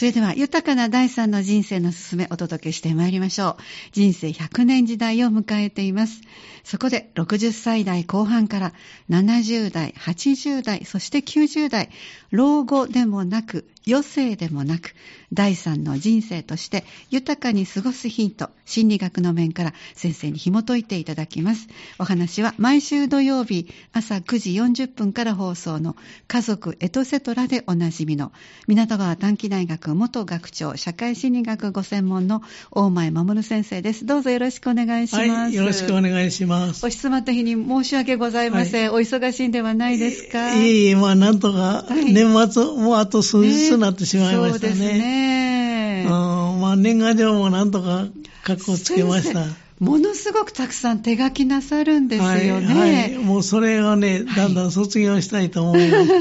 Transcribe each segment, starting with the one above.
それでは、豊かな第三の人生のすすめお届けしてまいりましょう。人生100年時代を迎えています。そこで、60歳代後半から70代、80代、そして90代、老後でもなく、余生でもなく、第三の人生として豊かに過ごすヒント、心理学の面から先生に紐解いていただきます。お話は毎週土曜日朝9時40分から放送の家族エトセトラでおなじみの港川短期大学元学長社会心理学ご専門の大前守先生です。どうぞよろしくお願いします。はい、よろしくお願いします。お質問った日に申し訳ございません。はい、お忙しいんではないですか？いえいえ、まあなんとか年末、はい、もうあと数日となってしまいましたね。ねそうですね。うん、まあ年賀状もなんとか格好つけました。ものすごくたくさん手書きなさるんですよね。はい、はい、もうそれをね、だんだん卒業したいと思います。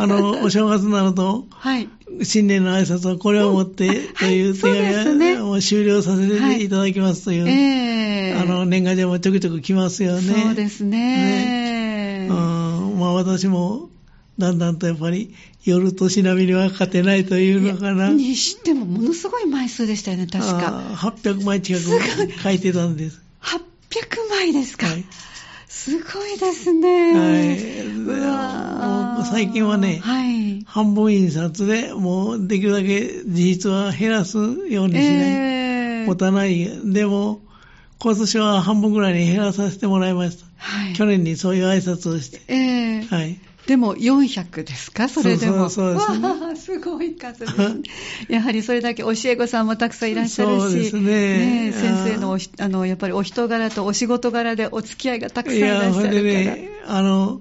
あの、お正月になると、はい、新年の挨拶はこれを持ってという手紙を、ね、終了させていただきますという、はいえー、あの、年賀状もちょくちょく来ますよね。そうですね。ねうん、まあ私も、だんだんとやっぱり夜年並みには勝てないというのかな。にしてもものすごい枚数でしたよね、確か。800枚近く書いてたんです。800枚ですか。はい、すごいですね。はい。最近はね、はい、半分印刷でもうできるだけ事実は減らすようにしない。えー、持たない。でも、今年は半分ぐらいに減らさせてもらいました。はい、去年にそういう挨拶をして。えー、はい。でも400ですか？それでも。そうそうそうです、ね、すごい数です、ね。やはりそれだけ教え子さんもたくさんいらっしゃるし、そうですね、ね先生のあのやっぱりお人柄とお仕事柄でお付き合いがたくさんいらっしゃるから。ね、あの、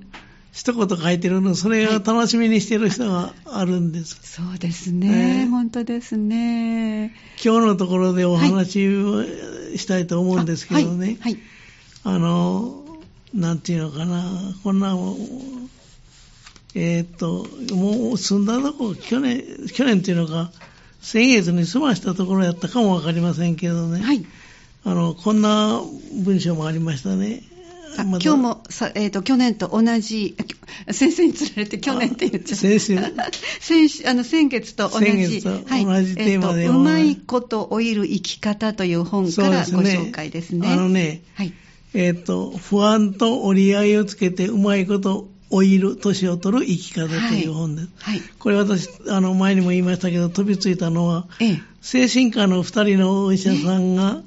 一言書いてるの、それを楽しみにしてる人があるんです。はい、そうですね、本当ですね。今日のところでお話をしたいと思うんですけどね。はい。あ、はい、の、なんていうのかな、こんなえー、っと、もう住んだとこ、去年、去年っていうのか、先月に済ましたところやったかもわかりませんけどね。はい。あの、こんな文章もありましたね。ま、今日もさ、えーと、去年と同じ、先生につられて去年って言っちゃった。先週先あの先月と同じ。先月と同じテーマで、えー、うまいこと老いる生き方という本からご紹介ですね。すねあのね、はい、えっ、ー、と、不安と折り合いをつけてうまいこと老いる、年を取る生き方という本です。はい。これ私、あの、前にも言いましたけど、飛びついたのは、ええ、精神科の二人のお医者さんが、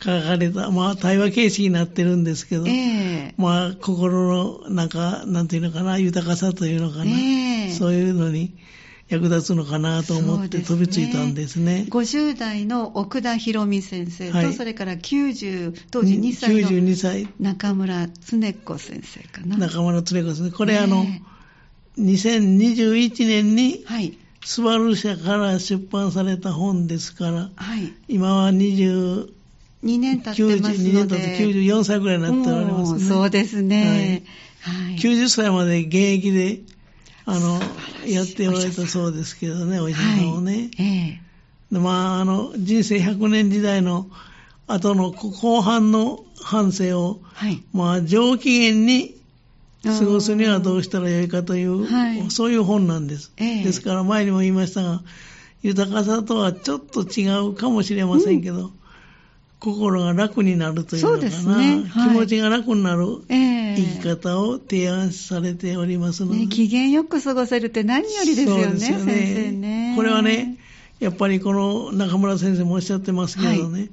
書かれた、まあ、対話形式になってるんですけど、えまあ、心の、なんか、なんていうのかな、豊かさというのかな、え。そういうのに、役立つのかなと思って飛びついたんですね。すね50代の奥田博美先生と、はい、それから90、当時2歳の歳中村恒子先生かな。中村恒子先生。これ、あの、2021年に、はい、スバル社から出版された本ですから、はい、今は20、2年経ってますので。2年経って94歳ぐらいになっておりますね。そうですね。はい、90歳まで現役であの、やっておられたそうですけどね、お医者さんをね。はい、え。えまあ、あの、人生100年時代の後の後半の反省を、はい、まあ、上機嫌に過ごすにはどうしたらよいかという、はい、そういう本なんです。ええ、ですから前にも言いましたが、豊かさとはちょっと違うかもしれませんけど、うん心が楽になるというのかな、ね。はい、気持ちが楽になる生き方を提案されておりますので、ね、機嫌よく過ごせるって何よりですよね、よね。先生ね。これはね、やっぱりこの中村先生もおっしゃってますけどね、はい、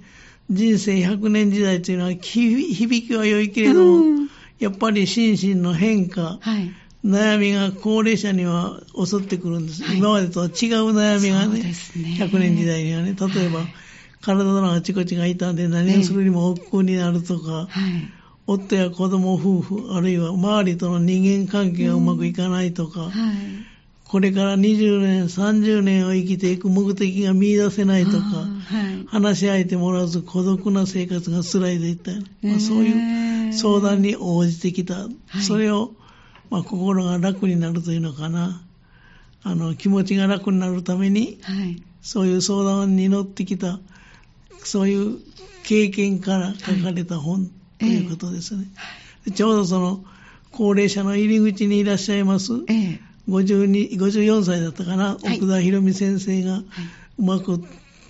人生100年時代というのは響きは良いけれども、うん、やっぱり心身の変化、はい、悩みが高齢者には襲ってくるんです。今までとは違う悩みがね、ね。100年時代にはね、例えば、体のあちこちが痛んで何をするにも億劫になるとか、はい、夫や子供夫婦、あるいは周りとの人間関係がうまくいかないとか、うんはい、これから20年、30年を生きていく目的が見出せないとか、はい、話し相手もらわず孤独な生活が辛いといった、まあ、そういう相談に応じてきた。それを、まあ、心が楽になるというのかな。あの、気持ちが楽になるために、そういう相談に乗ってきたそういう経験から書かれた本、ということですね、えちょうどその高齢者の入り口にいらっしゃいます、え54歳だったかな、はい、奥田博美先生がうまく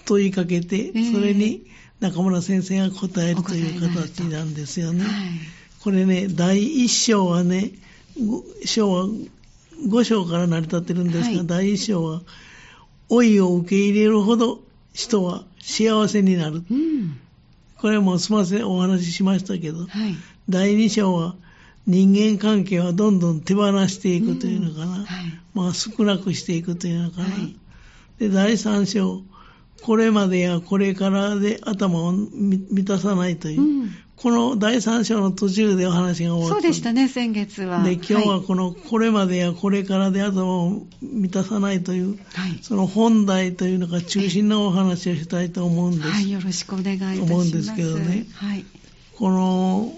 問いかけて、はい、それに中村先生が答えるという形なんですよね。はい、これね、第一章はね、章は5章から成り立ってるんですが、第一章は、老いを受け入れるほど人は幸せになる。うん、これもすみません、お話ししましたけど、第二章は、人間関係はどんどん手放していくというのかな、うん。はい、まあ少なくしていくというのかな、はい、で第三章これまでやこれからで頭を満たさないという、うん、この第三章の途中でお話が終わった。そうでしたね先月は。で今日はこのこれまでやこれからで頭を満たさないという、はい、その本題というのが中心のお話をしたいと思うんです、はい、よろしくお願いいたします。思うんですけどね、はい、この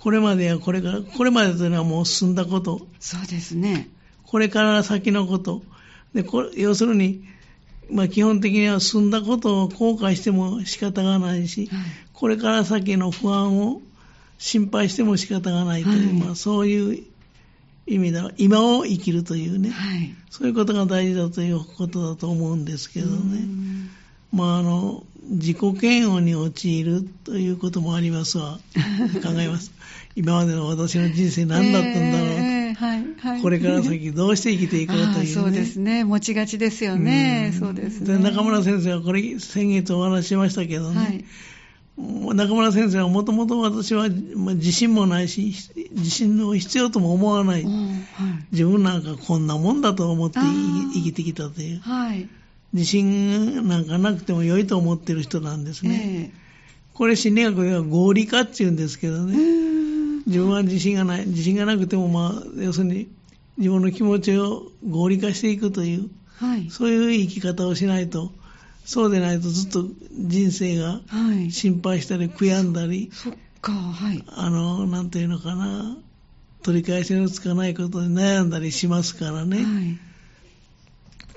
これまでやこれから、これまでというのはもう進んだこと。そうですね。これから先のこと。で、これ要するに、まあ基本的には進んだことを後悔しても仕方がないし、はい、これから先の不安を心配しても仕方がないという、はい、まあそういう意味だ。今を生きるというね、はい、そういうことが大事だということだと思うんですけどね。まああの、自己嫌悪に陥るということもありますわ。考えます。今までの私の人生何だったんだろうと、えーはいはい、これから先どうして生きていこうという、ね、そうですね。持ちがちですよね。うそうですね。中村先生はこれ先月お話ししましたけどね。はい中村先生はもともと私は自信もないし、自信を必要とも思わない、はい、自分なんかこんなもんだと思って生きてきたという、はい、自信なんかなくても良いと思ってる人なんですね。えー、これ心理学では合理化っていうんですけどね。自分は自信がない。自信がなくても、まあ、要するに自分の気持ちを合理化していくという、はい、そういう生き方をしないと、そうでないとずっと人生が心配したり悔やんだり、そっか、はい。あの、なんていうのかな、取り返しのつかないことで悩んだりしますからね。はい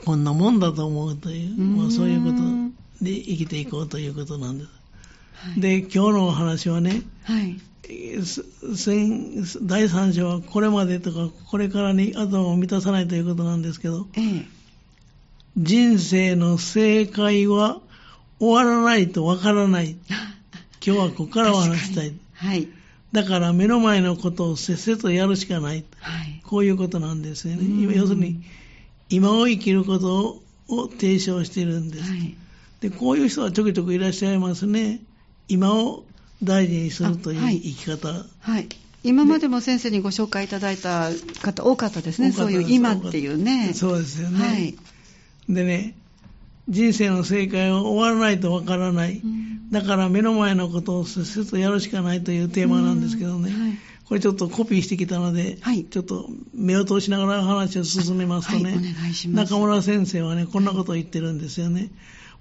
こんなもんだと思うという、まあ、そういうことで生きていこうということなんです。はい、で、今日のお話はね、はい、第三章はこれまでとかこれからに頭を満たさないということなんですけど、ええ、人生の正解は終わらないとわからない。今日はここからお話したい。はい、だから目の前のことをせっせとやるしかない。はい、こういうことなんですよね。要するに今を生きることを提唱しているんです、はい、で。こういう人はちょくちょくいらっしゃいますね。今を大事にするという生き方。はい、はい、今までも先生にご紹介いただいた方多かったですね。そういう今っていうね。そうですよね。はい、でね、人生の正解は終わらないとわからない、うん、だから目の前のことをせっせとやるしかないというテーマなんですけどね、はい、これちょっとコピーしてきたので、はい、ちょっと目を通しながら話を進めますとね、はい、中村先生はね、こんなことを言ってるんですよね。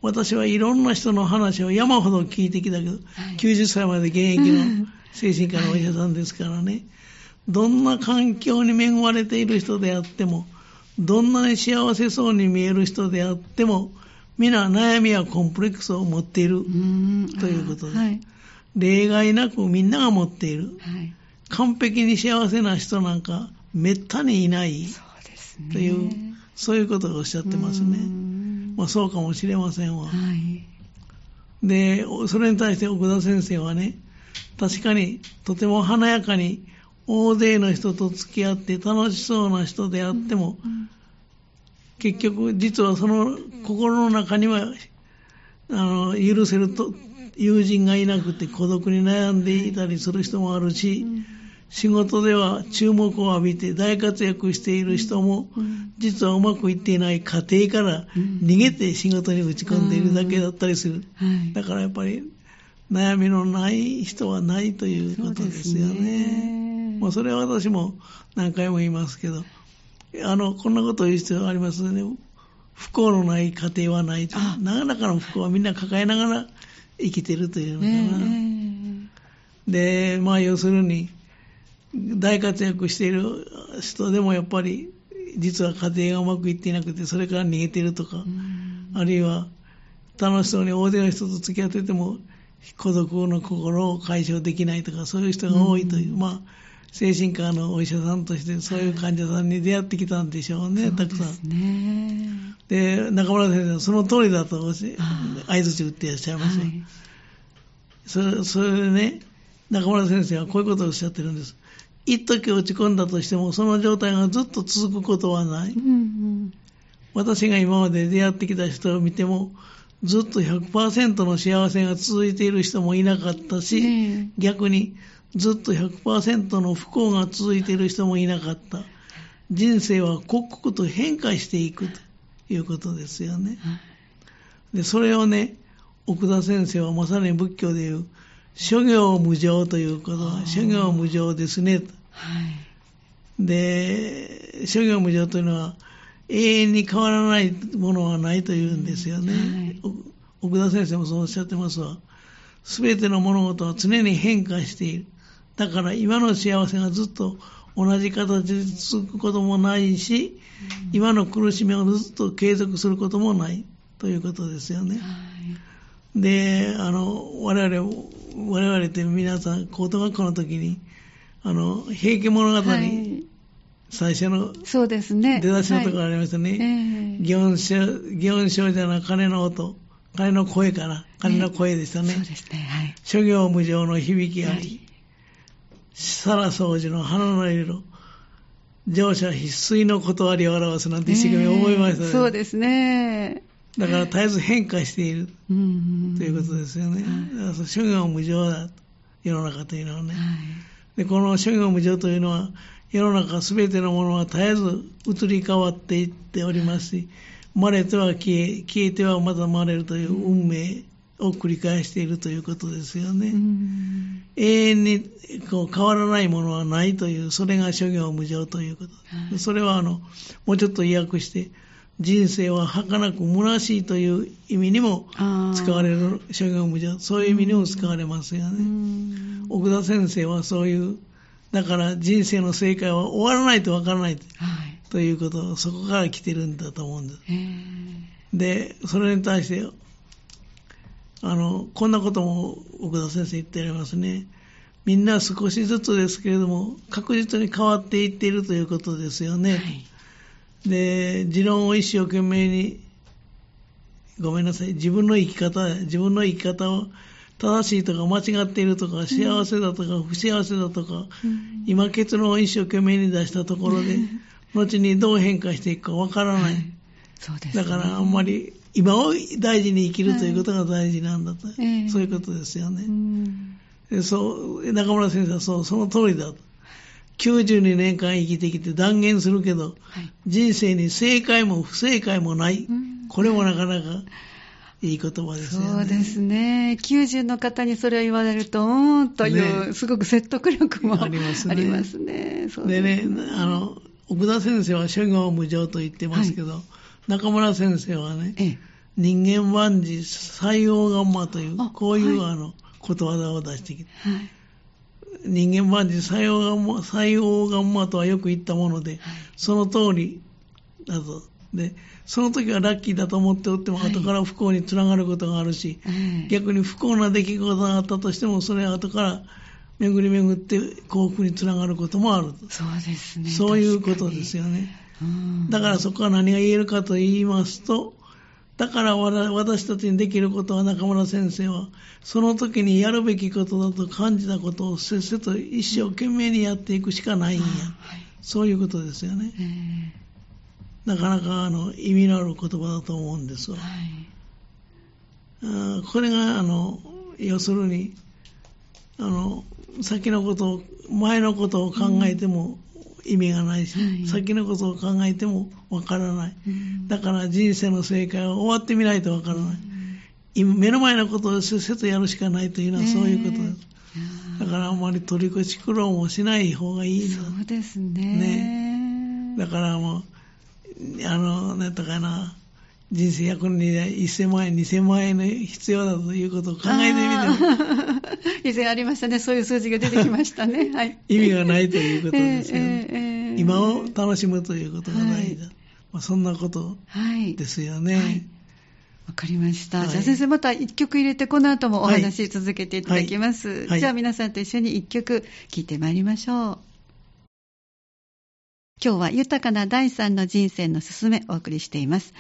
私はいろんな人の話を山ほど聞いてきたけど、はい、90歳まで現役の精神科のお医者さんですからね、どんな環境に恵まれている人であっても、どんなに幸せそうに見える人であっても、皆悩みやコンプレックスを持っているということです。はい、例外なくみんなが持っている。はい完璧に幸せな人なんかめったにいないという、そういうことをおっしゃってますね。まあそうかもしれませんわ。はい、で、それに対して奥田先生はね、確かにとても華やかに大勢の人と付き合って楽しそうな人であっても、結局実はその心の中にはあの許せると友人がいなくて孤独に悩んでいたりする人もあるし、仕事では注目を浴びて大活躍している人も、実はうまくいっていない家庭から逃げて仕事に打ち込んでいるだけだったりする。だからやっぱり悩みのない人はないということですよね。もうそれは私も何回も言いますけど、あの、こんなことを言う必要ありますね。不幸のない家庭はないと。なかなかの不幸はみんな抱えながら生きてるというのかな。で、まあ要するに、大活躍している人でもやっぱり実は家庭がうまくいっていなくてそれから逃げてるとか、あるいは楽しそうに大勢の人と付き合ってても孤独の心を解消できないとかそういう人が多いという、まあ精神科のお医者さんとしてそういう患者さんに出会ってきたんでしょうね、たくさん。ね、で、中村先生はその通りだと相づち打っていらっしゃいます。よ。はい、それそれでね、中村先生はこういうことをおっしゃってるんです。一時落ち込んだとしても、その状態がずっと続くことはない。うんうん、私が今まで出会ってきた人を見ても、ずっと100%の幸せが続いている人もいなかったし、逆にずっと100%の不幸が続いている人もいなかった。人生は刻々と変化していくということですよね。で、それをね、奥田先生はまさに仏教でいう、諸行無常ということは、諸行無常ですね。はい、で、諸行無常というのは、永遠に変わらないものはないというんですよね。はい、奥田先生もそうおっしゃってますわ。すべての物事は常に変化している。だから今の幸せがずっと同じ形で続くこともないし、うん、今の苦しみをずっと継続することもないということですよね。はい、で、あの、我々、我々って皆さん、高等学校の時に、あの、平家物語、はい、最初の、そうですね。出だしのところありましたね。はいえー、祇園少、女の鐘の音、鐘の声かな。鐘の声でしたね。そうですね。はい。諸行無常の響きあり。さら掃除の花の色、乗車必須の断りを表すなんて一生懸命思いましたね、そうですね。だから絶えず変化しているということですよね。だから諸行無常だ、世の中というのはね。はい、でこの諸行無常というのは、世の中すべてのものは絶えず移り変わっていっておりますし、生まれては消え、消えてはまた生まれるという運命を繰り返しているということですよね。永遠にこう変わらないものはないという、それが諸行無常ということ。それはあの、もうちょっと意訳して、人生は儚く虚しいという意味にも使われる諸行無常、そういう意味にも使われますよね。奥田先生はそういう、だから人生の正解は終わらないとわからない、はい、ということ、そこから来てるんだと思うんです。で、それに対してあの、こんなことも奥田先生言ってありますね。みんな少しずつですけれども、確実に変わっていっているということですよね。はい、で、持論を一生懸命に、ごめんなさい、自分の生き方、自分の生き方を正しいとか間違っているとか、幸せだとか不幸せだとか、うん、今結論を一生懸命に出したところで、後にどう変化していくかわからない。はい、そうです、ね、だからあんまり今を大事に生きるということが大事なんだと、はい、そういうことですよね。でそう中村先生はそうその通りだと。92年間生きてきて断言するけど、はい、人生に正解も不正解もない、これもなかなかいい言葉ですよね。そうですね。90の方にそれを言われると、うーんという、ね、すごく説得力もありますね。ありますね。でね、あの、奥田先生は諸行無常と言ってますけど、はい。中村先生はね、ええ、人間万事採用ガンマという、こういう、あの、ことわざを出してきて、はい、人間万事採用ガンマ、採用ガンマとはよく言ったもので、はい、その通りだと。で、その時はラッキーだと思っておっても、後から不幸につながることがあるし、はい、逆に不幸な出来事があったとしても、それは後から巡り巡って幸福につながることもある。そうですね。そういうことですよね。だからそこは何が言えるかと言いますと、だから私たちにできることは中村先生は、その時にやるべきことだと感じたことをせっせと一生懸命にやっていくしかないんや。はい、そういうことですよね。なかなかあの意味のある言葉だと思うんですわ。はい、これがあの要するにあの先のことを前のことを考えても意味がないし、はい、先のことを考えてもわからない、うん、だから人生の正解は終わってみないとわからない、うん、今目の前のことをせっせとやるしかないというのはそういうことです、だからあんまり取り越し苦労もしない方がいいそうですね。ね。だからもうあのなんとかな人生100年で1000万円、2000万円の必要だということを考えてみても。以前ありましたね、そういう数字が出てきましたね。はい、意味がないということですよね、えーえー、今を楽しむということが大事だ。はい、まあ、そんなことですよね。はいはいわかりました。はい、じゃあ先生また一曲入れてこの後もお話続けていただきます。じゃあ皆さんと一緒に一曲聴いてまいりましょう。今日は豊かな第三の人生のすすめお送りしています。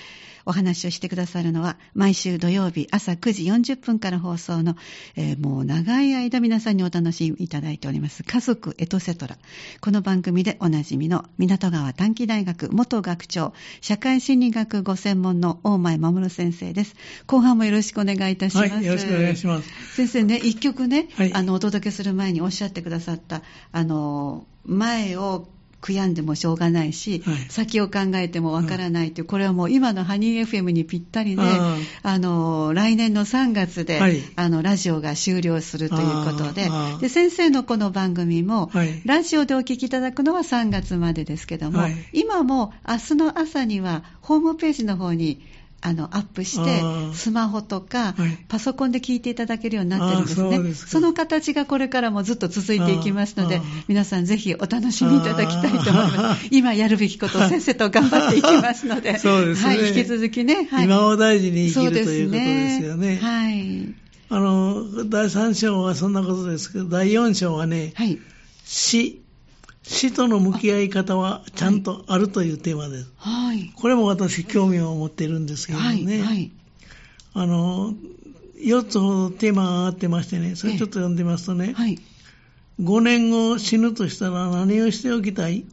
お話をしてくださるのは、毎週土曜日朝9時40分から放送の、えー、もう長い間皆さんにお楽しみいただいております、家族エトセトラ。この番組でおなじみの港川短期大学元学長、社会心理学ご専門の大前守先生です。後半もよろしくお願いいたします。はい、よろしくお願いします。先生ね、一曲ね、はい、あの、お届けする前におっしゃってくださった、あの、前を悔やんでもしょうがないし、はい、先を考えてもわからないという、これはもう今のハニー FM にぴったりで、あの来年の3月で、はい、あのラジオが終了するということでで、先生のこの番組も、はい、ラジオでお聞きいただくのは3月までですけども、今も明日の朝にはホームページの方にあのアップして、スマホとか、パソコンで聞いていただけるようになってるんですね。その形がこれからもずっと続いていきますので、皆さんぜひお楽しみいただきたいと思います。今やるべきことを先生と頑張っていきますので、そうですね。はい、引き続きね、はい、今を大事に生きるということですよね。はい。あの、第3章はそんなことですけど、第4章はね、はい、死、死との向き合い方はちゃんとあるというテーマです。はい。これも私興味を持っているんですけどね。はい。はい、あの、4つほどテーマが上がってましてね、それちょっと読んでますとね、はい。5年後死ぬとしたら何をしておきたい？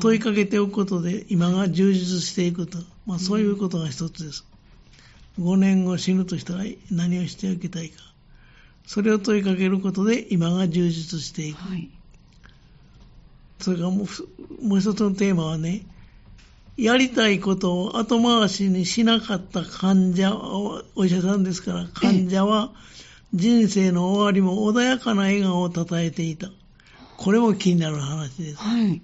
問いかけておくことで今が充実していくと。まあそういうことが一つです。5年後死ぬとしたら何をしておきたいか。それを問いかけることで今が充実していく。はいそれからもうもう一つのテーマはね、やりたいことを後回しにしなかった患者、お医者さんですから、患者は人生の終わりも穏やかな笑顔をたたえていた。これも気になる話です。はい、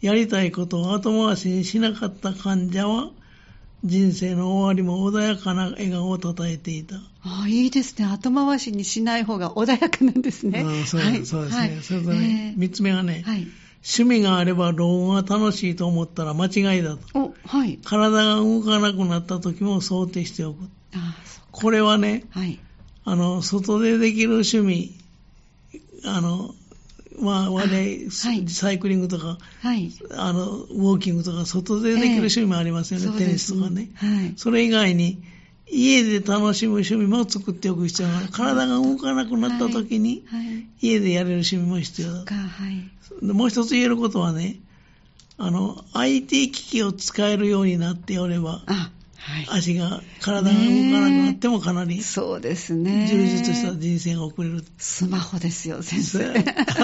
やりたいことを後回しにしなかった患者は、人生の終わりも穏やかな笑顔をたたえていた。ああ、いいですね。後回しにしない方が穏やかなんですね。あそうはい、そうですね。はい、それとね、三、えー、つ目がね、はい趣味があれば老後が楽しいと思ったら間違いだと。はい、体が動かなくなった時も想定しておく。これはね、はい、あの、外でできる趣味、あの、まあ、我々、はい、サイクリングとか、はい、あの、ウォーキングとか、外でできる趣味もありますよね、えー、テニスとかね。はい、それ以外に、家で楽しむ趣味も作っておく必要がある。体が動かなくなった時に、家でやれる趣味も必要だ。はいもう一つ言えることはね、あの、IT 機器を使えるようになっておれば、はい、足が、体が動かなくなってもかなり、そうですね。充実した人生が送れる。スマホですよ、先生。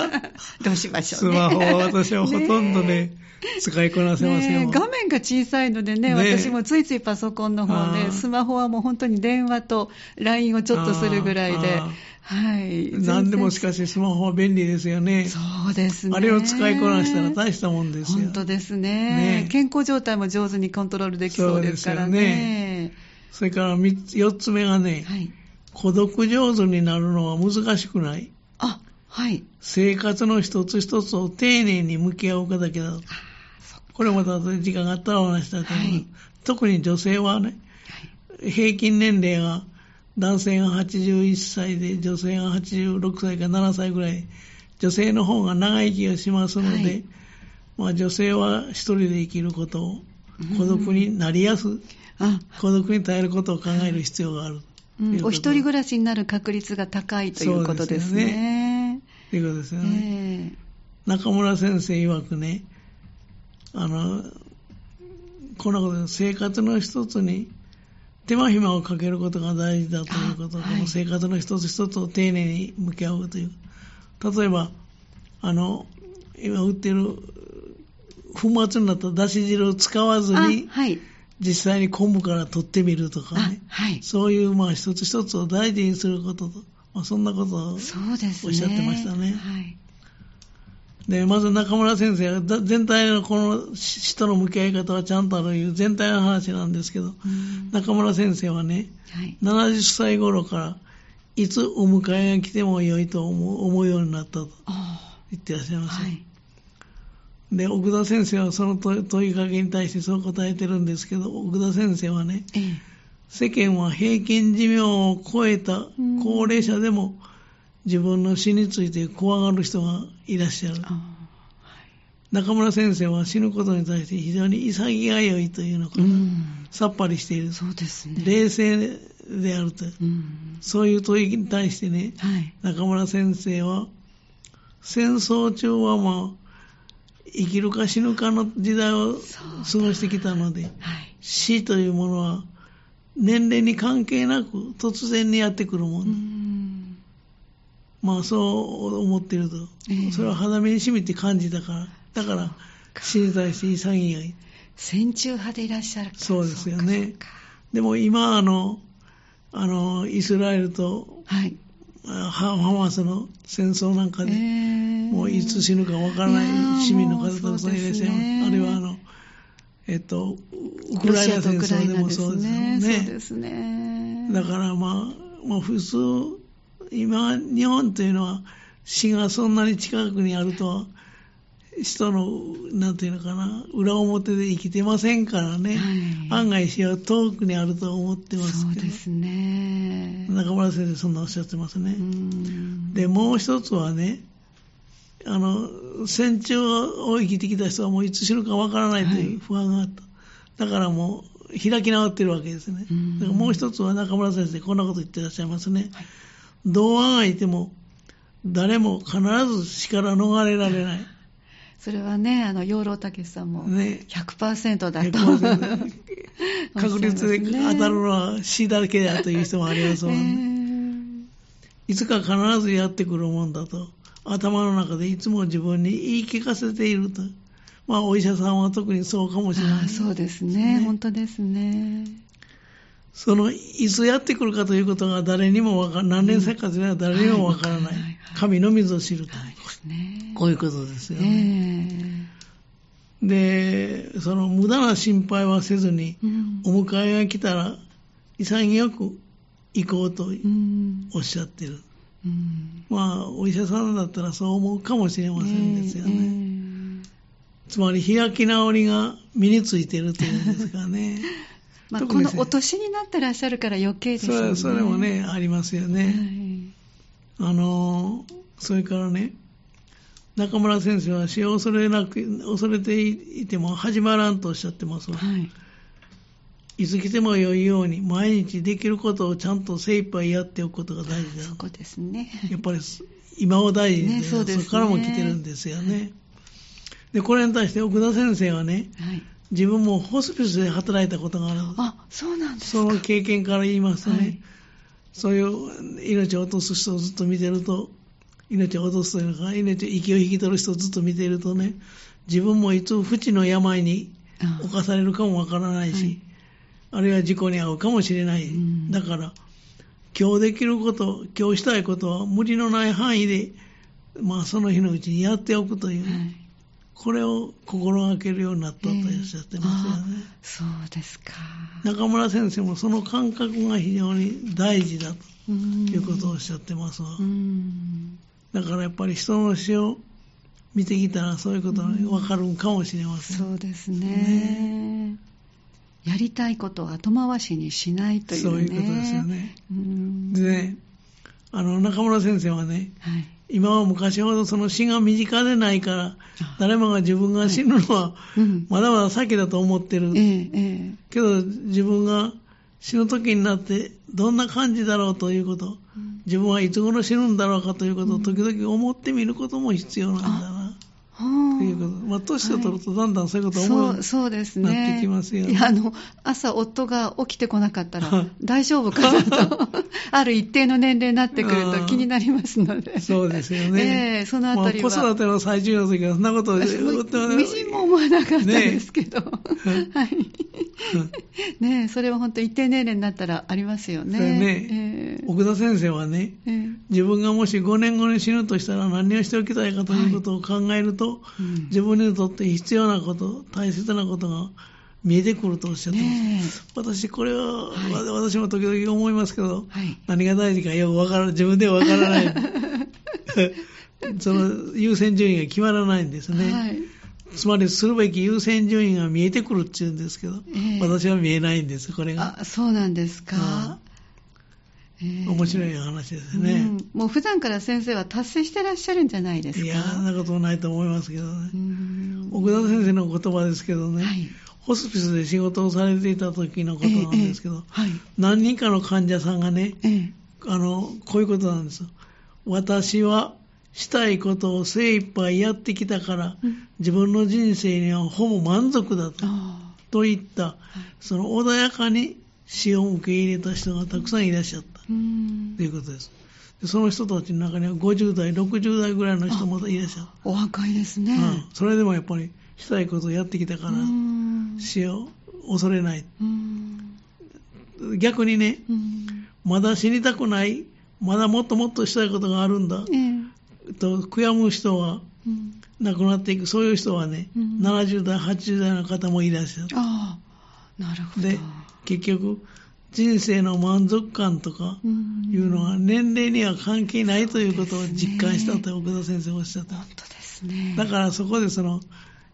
どうしましょう、ね、スマホは私はほとんどね、使いこなせません、ね、画面が小さいのでね、ね私もついついパソコンの方で、スマホはもう本当に電話と LINE をちょっとするぐらいで、はい。何でもしかしスマホは便利ですよね。そうですね。あれを使いこなしたら大したもんですよ。本当ですね。ね健康状態も上手にコントロールできそうですからね。それから4つ目がね、はい、孤独上手になるのは難しくない。あ、はい。生活の一つ一つを丁寧に向き合うかだけだと。これまた時間があったらお話したいと思います。はい、特に女性はね、はい、平均年齢が男性が81歳で女性が86歳か7歳ぐらい女性の方が長生きをしますので、はい、まあ、女性は一人で生きることを孤独になりやす、孤独に耐えることを考える必要がある、うん、お一人暮らしになる確率が高いということですね。と、いうことですよね。えー、中村先生曰くね、あの、こんなこと生活の一つに手間暇をかけることが大事だということ、この生活の一つ一つを丁寧に向き合うという。例えば、あの、今売ってる粉末になっただし汁を使わずに、はい、実際に昆布から取ってみるとかね、はい、そういうまあ一つ一つを大事にすることと、まあ、そんなことをおっしゃってましたね。はいで、まず中村先生が全体のこの人の向き合い方はちゃんとあるという全体の話なんですけど、中村先生はね、はい、70歳頃からいつお迎えが来てもよいと思うようになったと言ってらっしゃいます。はい、で、奥田先生はその問いかけに対してそう答えてるんですけど、奥田先生はね、ええ、世間は平均寿命を超えた高齢者でも、自分の死について怖がる人がいらっしゃる。はい、中村先生は死ぬことに対して非常に潔いというのかな、うん、さっぱりしている。そうですね。冷静であると。うん、そういう問いに対してね、はい、中村先生は、戦争中はまあ、生きるか死ぬかの時代を過ごしてきたので、はい、死というものは年齢に関係なく突然にやってくるもの。まあそう思ってると、えー、それは肌身に染みて感じたから、だから死に対して潔い。戦中派でいらっしゃるそうですよね。でも今あの、あの、イスラエルと、はい、ハマスの戦争なんかで、えー、もういつ死ぬかわからない市民の方たくさんいらっしゃいます。ね、あるいはあの、えっと、ウクライナ戦争でもそうですよね。そうですね。だからまあ、まあ普通、今、日本というのは死がそんなに近くにあるとは、人の、なんていうのかな、裏表で生きてませんからね、はい、案外死は遠くにあると思ってますけど。そうですね。中村先生、そんなおっしゃってますね。で、もう一つはね、あの、戦中を生きてきた人はもういつ死ぬかわからないという不安があった。はい、だからもう、開き直ってるわけですね。だからもう一つは中村先生、こんなこと言ってらっしゃいますね。はい、童話がいても、誰も必ず死から逃れられない。それはね、あの、養老たけしさんも100%だと、ね、確率で当たるのは死だけだという人もありますもんね。えー、いつか必ずやってくるもんだと、頭の中でいつも自分に言い聞かせていると。まあ、お医者さんは特にそうかもしれない、そうですね、本当ですね。その、いつやってくるかということが誰にもわか何年生活では誰にもわからない。神の水を知ると。こうい。うことですよね。で、その無駄な心配はせずに、お迎えが来たら、潔く行こうとおっしゃってる。まあ、お医者さんだったらそう思うかもしれませんですよね。つまり、開き直りが身につい。てるとい。うんですかね。まあ、このお年になってらっしゃるから余計ですよね。それもね、ありますよね。はい、あの、それからね、中村先生は死を恐れなく、恐れていても始まらんとおっしゃってますわ。はい。いつ来ても良いように、毎日できることをちゃんと精一杯やっておくことが大事だ。そこですね。やっぱり、今を大事に、ね、そね、そこからも来てるんですよね。で、これに対して奥田先生はね、はい、自分もホスピスで働いたことがある。あ、そうなんですか。その経験から言いますとね、はい、そういう命を落とす人をずっと見てると、命を落とすというのか、命、息を引き取る人をずっと見ているとね、自分もいつ不治の病に侵されるかもわからないし、あはい、あるいは事故に遭うかもしれない。うん、だから、今日できること、今日したいことは無理のない範囲で、まあその日のうちにやっておくという、はいこれを心がけるようになったとおっしゃってますよね。えー、そうですか。中村先生もその感覚が非常に大事だということをおっしゃってますわ。だからやっぱり人の死を見てきたらそういうことが分かるかもしれません。そうですね。ねやりたいことを後回しにしないという、ね、そういうことですよね。でね、あの、中村先生はね、はい今は昔ほどその死が身近でないから、誰もが自分が死ぬのは、まだまだ先だと思ってる。けど、自分が死ぬ時になって、どんな感じだろうということ、自分はいつ頃死ぬんだろうかということを時々思ってみることも必要なんだな。ということ。まあ、年を取るとだんだんそういうこと思うようになってきますよ、ね、いや、あの、朝夫が起きてこなかったら大丈夫かなと、ある一定の年齢になってくると気になりますので。そうですよね。えー、そのあたりは。まあ、子育ての最中の時はそんなことみじんも思わなかったですけど。ね、はい。ねそれは本当一定年齢になったらありますよね。ね、えー、奥田先生はね、えー、自分がもし5年後に死ぬとしたら何をしておきたいかということを考えると、はい自分にとって必要なこと、大切なことが見えてくるとおっしゃってます。私、これは、はい、私も時々思いますけど、はい、何が大事かよくわから自分ではわからない。その優先順位が決まらないんですね。はい、つまり、するべき優先順位が見えてくるっていうんですけど、えー、私は見えないんです、これが。あ、そうなんですか。面白い話ですね、うん、もう普段から先生は達成してらっしゃるんじゃないですか？いやそんなこともないと思いますけどね。奥田先生の言葉ですけどね、はい、ホスピスで仕事をされていた時のことなんですけど、えーえーはい、何人かの患者さんがね、えー、あのこういうことなんですよ。私はしたいことを精一杯やってきたから、うん、自分の人生にはほぼ満足だと。といった、はい、その穏やかに死を受け入れた人がたくさんいらっしゃった。ということです。その人たちの中には50代、60代ぐらいの人もいらっしゃる。お若いですね、うん。それでもやっぱりしたいことをやってきたから、死を恐れない。逆にね、まだ死にたくない、まだもっともっとしたいことがあるんだ、えと悔やむ人は、亡くなっていく、そういう人はね、うん、70代、80代の方もいらっしゃる。ああ、なるほど。で、結局、人生の満足感とかいうのは年齢には関係ないということを実感したと奥田先生おっしゃった。本当ですね。だからそこでその、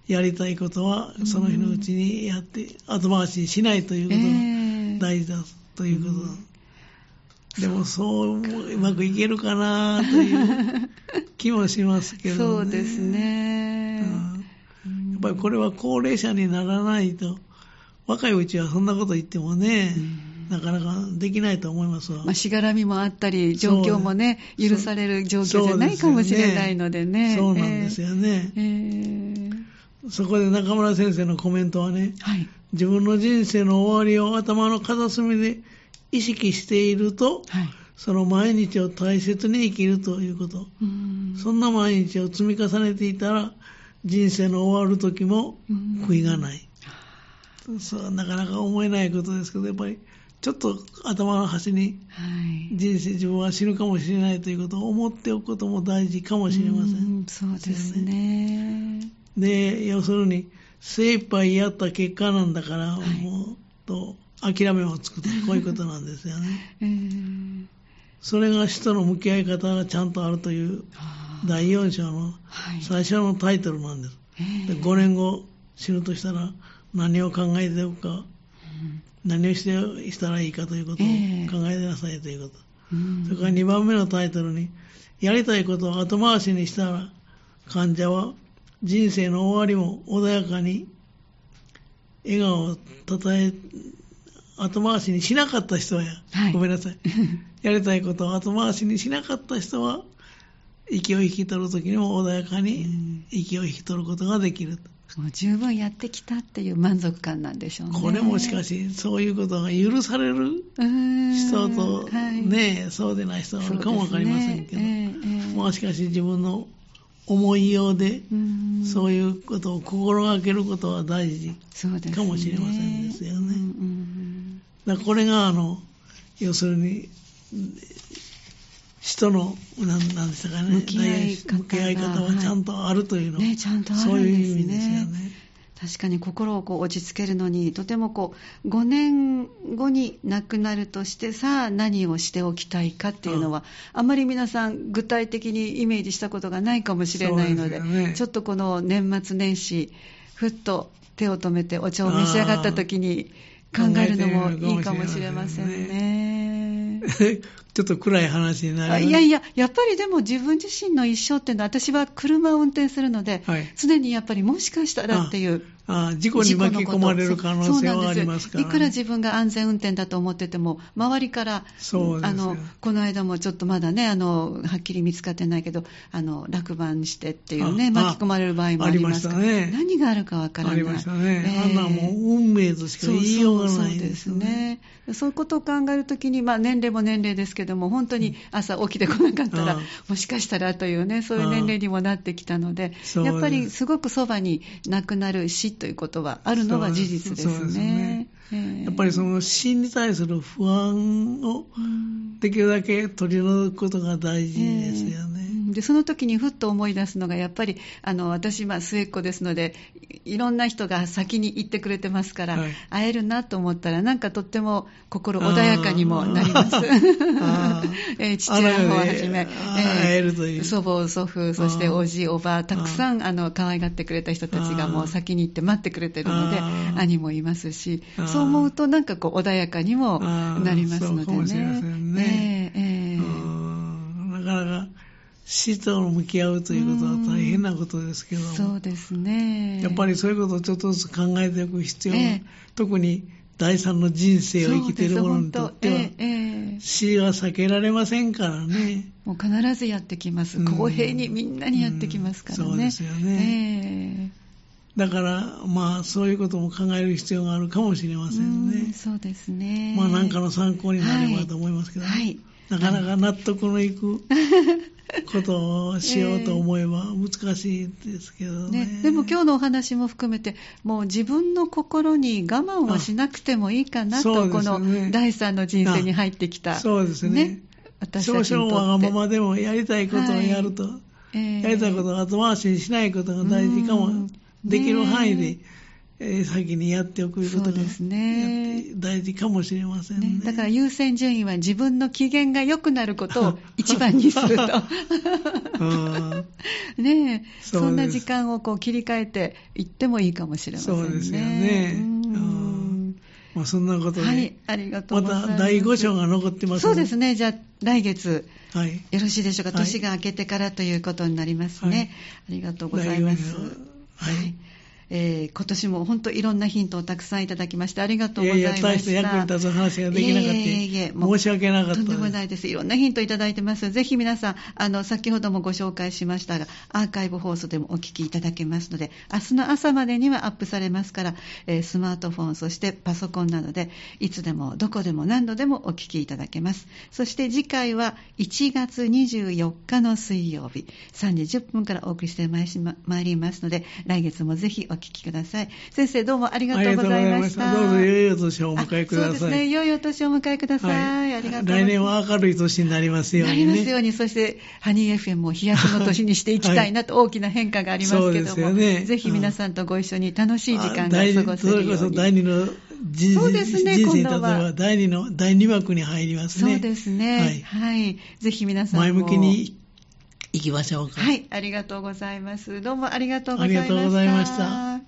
やりたいことはその日のうちにやって、後回しにしないということが大事だということだ。でもそううまくいけるかなという気もしますけどね。そうですね、うん、やっぱりこれは高齢者にならないと、若いうちはそんなこと言ってもね、なかなかできないと思いますわ。まあ、しがらみもあったり、状況もね、許される状況じゃないかもしれないのでね。そうなんですよね。えー、そこで中村先生のコメントはね、はい、自分の人生の終わりを頭の片隅で意識していると、はい、その毎日を大切に生きるということ。そんな毎日を積み重ねていたら、人生の終わる時も悔いがない。そうなかなか思えないことですけど、やっぱりちょっと頭の端に、人生、自分は死ぬかもしれないということを思っておくことも大事かもしれません。そうですね。で、要するに、精一杯やった結果なんだから、はい、もう、と、諦めをつくと、こういうことなんですよね。えー、それが死との向き合い方がちゃんとあるという、第4章の最初のタイトルなんです。はい、で5年後死ぬとしたら何を考えておくか、何をしてしたらいいかということを考えてなさいということ。えー、それから2番目のタイトルに、やりたいことを後回しにしたら、患者は人生の終わりも穏やかに笑顔をたたえ、後回しにしなかった人はや、はい、ごめんなさい。やりたいことを後回しにしなかった人は、息を引き取るときにも穏やかに息を引き取ることができると。もう十分やってきたっていう満足感なんでしょうね。これもしかし、そういうことが許される人と、ね、はい、そうでない人があるかもわかりませんけど、ね。えーえー、まあしかし自分の思いようで、そういうことを心がけることは大事かもしれませんですよね。だこれが、あの、要するに、人の、なんなんでしたかね、向き合い方向き合い方はちゃんとあるというの、ね、ちゃんとあるんですね。そういう意味ですよね。確かに心をこう落ち着けるのにとてもこう5年後に亡くなるとしてさあ何をしておきたいかっていうのは、あまり皆さん具体的にイメージしたことがないかもしれないので、ね、ちょっとこの年末年始ふっと手を止めてお茶を召し上がった時に考えるのもいいかもしれませんね。ちょっと暗い話になるいやいや、やっぱりでも自分自身の一生っていうのは、私は車を運転するので、はい、常にやっぱりもしかしたらっていう。事故に巻き込まれる可能性はありますから、ね、いくら自分が安全運転だと思ってても、周りから、あのこの間もちょっとまだねあの、はっきり見つかってないけど、あの落盤してっていうね、巻き込まれる場合もありますから、ね、何があるかわからない。ありましたね。えー、あんなもう運命としか言いようがないですね。そういうことを考えるときに、まあ、年齢も年齢ですけども、本当に朝起きてこなかったら、もしかしたらというね、そういう年齢にもなってきたので、やっぱりすごくそばに亡くなる死ということはあるのは事実ですね。やっぱりその死に対する不安をできるだけ取り除くことが大事ですよね。でその時にふっと思い出すのがやっぱりあの私、まあ、末っ子ですのでいろんな人が先に行ってくれてますから、はい、会えるなと思ったらなんかとっても心穏やかにもなります。えー、父親の方をはじめ、えー、祖母、祖父、そしておじ、おば、たくさんあの可愛がってくれた人たちがもう先に行って待ってくれてるので、兄もいますし、そう思うとなんかこう穏やかにもなりますのでね。ね。えーえー、なかなか死と向き合うということは大変なことですけども、そうですね。やっぱりそういうことをちょっとずつ考えておく必要が、ええ、特に第三の人生を生きている者にとっては、え、死は避けられませんからね。もう必ずやってきます。公平にみんなにやってきますからね。うんうん、そうですよね。だから、まあ、そういうことも考える必要があるかもしれませんね。んそうですね。まあ、なんかの参考になればと思いますけど、ね、はい、なかなか納得のいく ことをしようと思えば難しいですけどね。ね、でも今日のお話も含めて、もう自分の心に我慢をしなくてもいいかなと、ね、この第三の人生に入ってきた。そうですね。ね。私たち少々わがままでもやりたいことをやると、はい。えー、やりたいことを後回しにしないことが大事かも、できる範囲で。えー、先にやっておくことがね、大事かもしれませんね、ね、だから優先順位は自分の機嫌が良くなることを 一番にすると。ねそそんな時間をこう切り替えていってもいいかもしれませんね。そうですよね。まあ、そんなことで、はい、ありがとうございます。また第5章が残ってますそうですね。じゃあ、来月、はい、よろしいでしょうか。年が明けてからということになりますね。はい、ありがとうございます。はいえー、今年も本当いろんなヒントをたくさんいただきましてありがとうございました。いやいや、役に立つ話ができなかった。いえいえ申し訳なかったとんでもないです。いろんなヒントいただいてます。ぜひ皆さん、あの、先ほどもご紹介しましたが、アーカイブ放送でもお聞きいただけますので、明日の朝までにはアップされますから、えー、スマートフォン、そしてパソコンなどで、いつでもどこでも何度でもお聞きいただけます。そして次回は1月24日の水曜日、3時10分からお送りしてまいりますので、来月もぜひお聞きください。先生どうもありがとうございました。どうぞ良いお年をお迎えください。そうですね、良いお年をお迎えください。はい、ありがとうございます。来年は明るい年になりますように、ね、なりますように、そしてハニー FM を飛躍の年にしていきたいなと大きな変化がありますけども、はいね、ぜひ皆さんとご一緒に楽しい時間が過ごせるように。それこそ第二の人そうですね、人生に例えば第二の、第に入りますね。そうですね。はい。はい、ぜひ皆さん前向きに行きましょうか。はい、ありがとうございます。どうもありがとうございました。ありがとうございました。